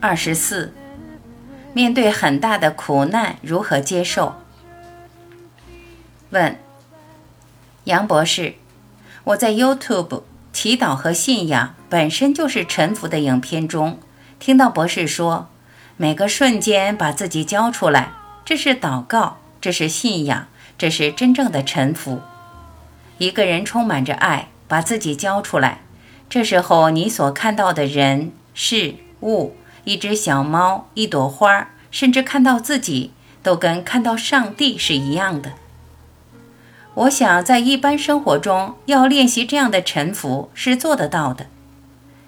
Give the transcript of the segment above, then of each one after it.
二十四，面对很大的苦难如何接受？问杨博士，我在 YouTube 祈祷和信仰本身就是臣服的影片中，听到博士说，每个瞬间把自己交出来，这是祷告，这是信仰，这是真正的臣服。一个人充满着爱，把自己交出来，这时候你所看到的人事物。一只小猫，一朵花，甚至看到自己，都跟看到上帝是一样的。我想，在一般生活中，要练习这样的沉浮是做得到的。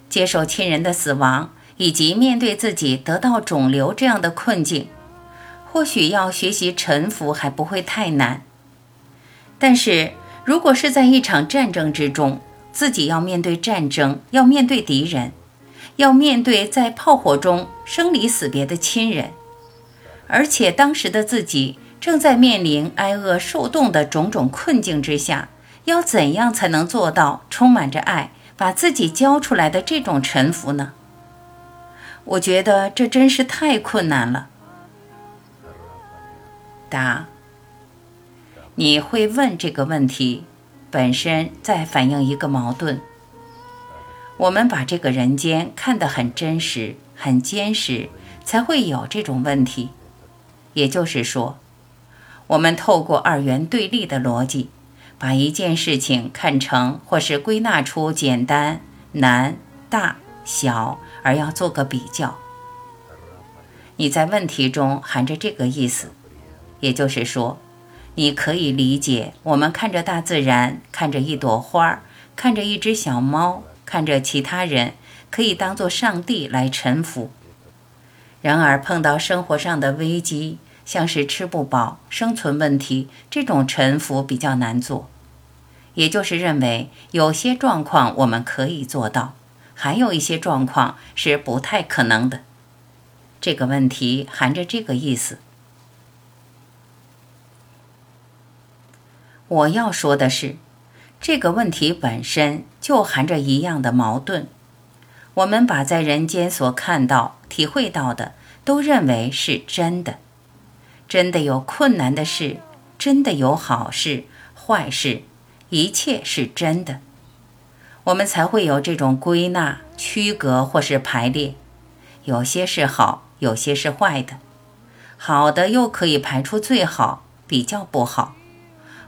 接受亲人的死亡，以及面对自己得到肿瘤这样的困境，或许要学习沉浮还不会太难。但是如果是在一场战争之中，自己要面对战争，要面对敌人。要面对在炮火中生离死别的亲人，而且当时的自己正在面临挨饿受冻的种种困境之下，要怎样才能做到充满着爱，把自己交出来的这种臣服呢？我觉得这真是太困难了。答：你会问这个问题，本身在反映一个矛盾。我们把这个人间看得很真实、很坚实，才会有这种问题。也就是说，我们透过二元对立的逻辑，把一件事情看成或是归纳出简单、难、大、小，而要做个比较。你在问题中含着这个意思，也就是说，你可以理解我们看着大自然，看着一朵花，看着一只小猫。看着其他人可以当做上帝来臣服，然而碰到生活上的危机，像是吃不饱、生存问题，这种臣服比较难做。也就是认为有些状况我们可以做到，还有一些状况是不太可能的。这个问题含着这个意思。我要说的是。这个问题本身就含着一样的矛盾。我们把在人间所看到、体会到的，都认为是真的。真的有困难的事，真的有好事、坏事，一切是真的。我们才会有这种归纳、区隔或是排列。有些是好，有些是坏的。好的又可以排出最好，比较不好；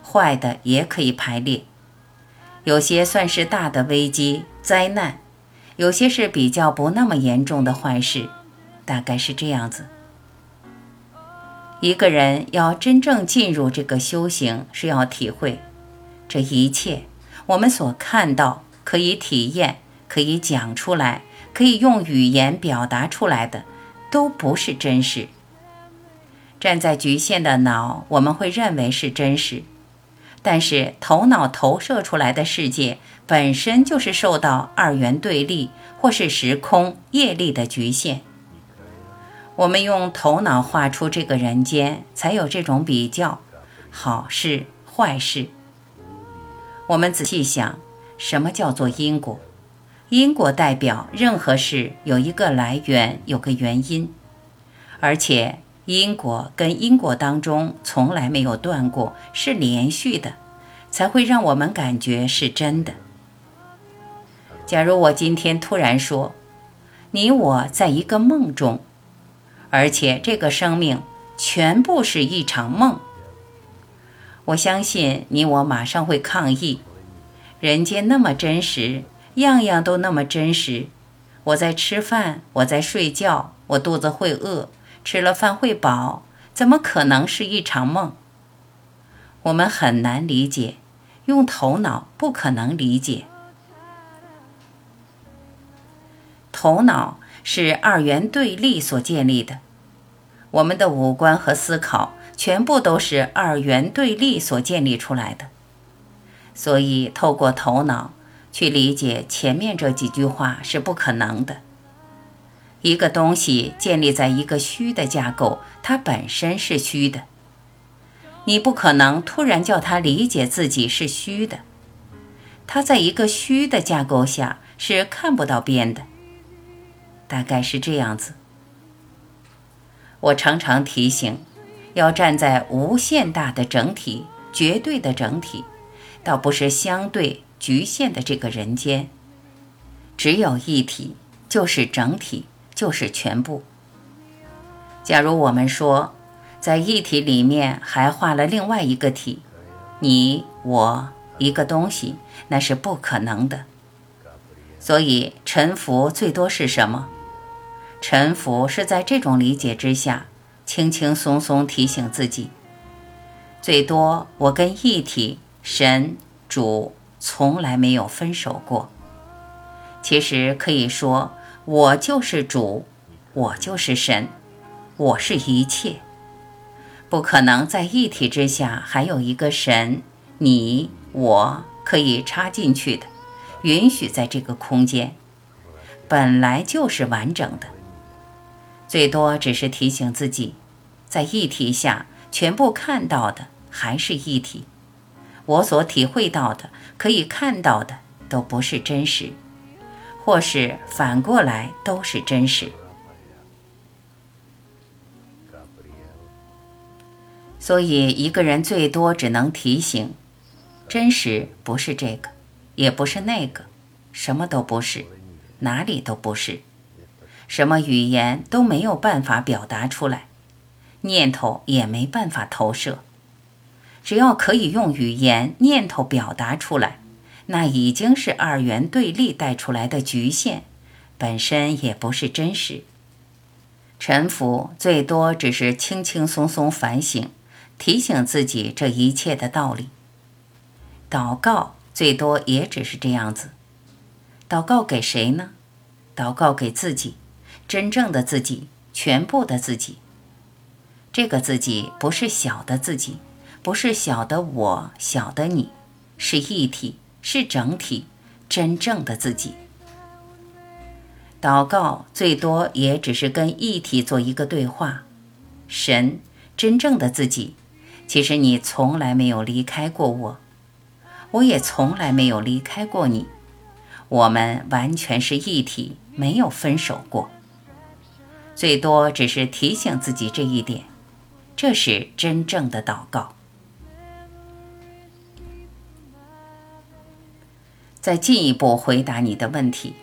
坏的也可以排列。有些算是大的危机灾难，有些是比较不那么严重的坏事，大概是这样子。一个人要真正进入这个修行，是要体会这一切我们所看到、可以体验、可以讲出来、可以用语言表达出来的，都不是真实。站在局限的脑，我们会认为是真实。但是，头脑投射出来的世界本身就是受到二元对立或是时空业力的局限。我们用头脑画出这个人间，才有这种比较，好事坏事。我们仔细想，什么叫做因果？因果代表任何事有一个来源，有个原因，而且。因果跟因果当中从来没有断过，是连续的，才会让我们感觉是真的。假如我今天突然说，你我在一个梦中，而且这个生命全部是一场梦，我相信你我马上会抗议。人间那么真实，样样都那么真实。我在吃饭，我在睡觉，我肚子会饿。吃了饭会饱，怎么可能是一场梦？我们很难理解，用头脑不可能理解。头脑是二元对立所建立的，我们的五官和思考全部都是二元对立所建立出来的。所以，透过头脑去理解前面这几句话是不可能的。一个东西建立在一个虚的架构，它本身是虚的。你不可能突然叫他理解自己是虚的。他在一个虚的架构下，是看不到边的。大概是这样子。我常常提醒，要站在无限大的整体、绝对的整体，倒不是相对局限的这个人间。只有一体，就是整体，就是全部。假如我们说，在一体里面还画了另外一个体，你我一个东西，那是不可能的。所以沉浮最多是什么？沉浮是在这种理解之下，轻轻松松提醒自己：最多我跟一体神主从来没有分手过。其实可以说，我就是主，我就是神，我是一切。不可能在一体之下还有一个神，你我可以插进去的，允许在这个空间，本来就是完整的。最多只是提醒自己，在一体下全部看到的还是一体，我所体会到的、可以看到的都不是真实，或是反过来都是真实。所以，一个人最多只能提醒：真实不是这个，也不是那个，什么都不是，哪里都不是，什么语言都没有办法表达出来，念头也没办法投射。只要可以用语言、念头表达出来，那已经是二元对立带出来的局限，本身也不是真实。臣服最多只是轻轻松松反省。提醒自己这一切的道理。祷告最多也只是这样子。祷告给谁呢？祷告给自己，真正的自己，全部的自己。这个自己不是小的自己，不是小的我，小的你，是一体，是整体，真正的自己。祷告最多也只是跟一体做一个对话。神，真正的自己。其实你从来没有离开过我，我也从来没有离开过你，我们完全是一体，没有分手过。最多只是提醒自己这一点，这是真正的祷告。再进一步回答你的问题：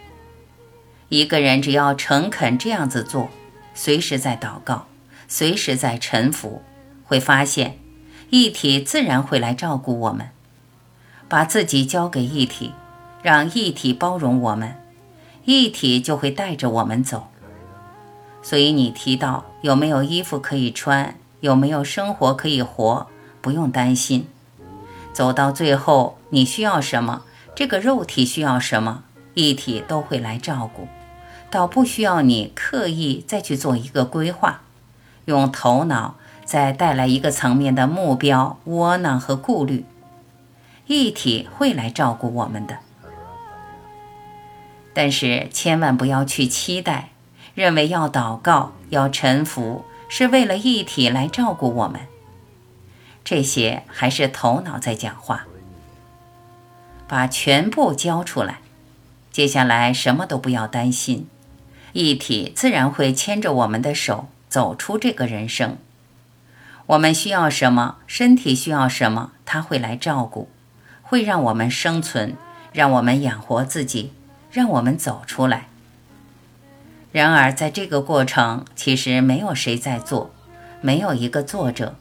一个人只要诚恳这样子做，随时在祷告，随时在臣服，会发现。一体自然会来照顾我们，把自己交给一体，让一体包容我们，一体就会带着我们走。所以你提到有没有衣服可以穿，有没有生活可以活，不用担心。走到最后，你需要什么，这个肉体需要什么，一体都会来照顾，倒不需要你刻意再去做一个规划，用头脑。再带来一个层面的目标，窝囊和顾虑，一体会来照顾我们的。但是千万不要去期待，认为要祷告、要臣服，是为了一体来照顾我们。这些还是头脑在讲话。把全部交出来，接下来什么都不要担心，一体自然会牵着我们的手走出这个人生。我们需要什么？身体需要什么？他会来照顾，会让我们生存，让我们养活自己，让我们走出来。然而，在这个过程，其实没有谁在做，没有一个作者，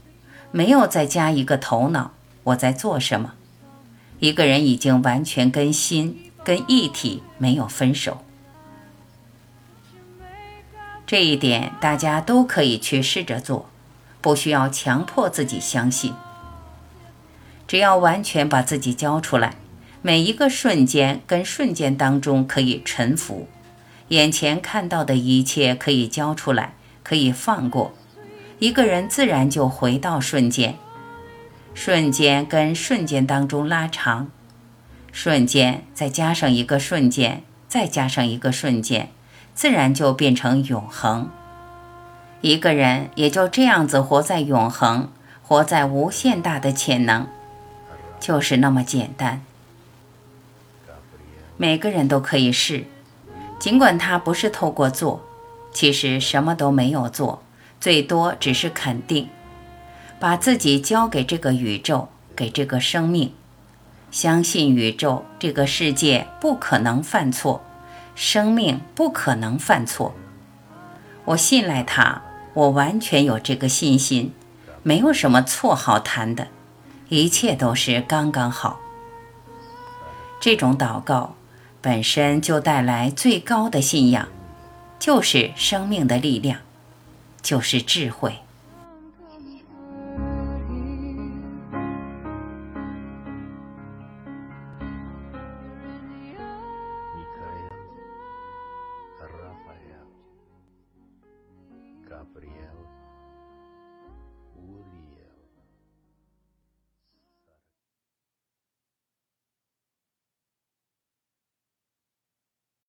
没有再加一个头脑，我在做什么？一个人已经完全跟心、跟一体没有分手。这一点，大家都可以去试着做。不需要强迫自己相信，只要完全把自己交出来，每一个瞬间跟瞬间当中可以臣服，眼前看到的一切可以交出来，可以放过，一个人自然就回到瞬间，瞬间跟瞬间当中拉长，瞬间再加上一个瞬间，再加上一个瞬间，自然就变成永恒。一个人也就这样子活在永恒，活在无限大的潜能，就是那么简单。每个人都可以试，尽管他不是透过做，其实什么都没有做，最多只是肯定，把自己交给这个宇宙，给这个生命，相信宇宙这个世界不可能犯错，生命不可能犯错。我信赖他，我完全有这个信心，没有什么错好谈的，一切都是刚刚好。这种祷告。本身就带来最高的信仰，就是生命的力量，就是智慧。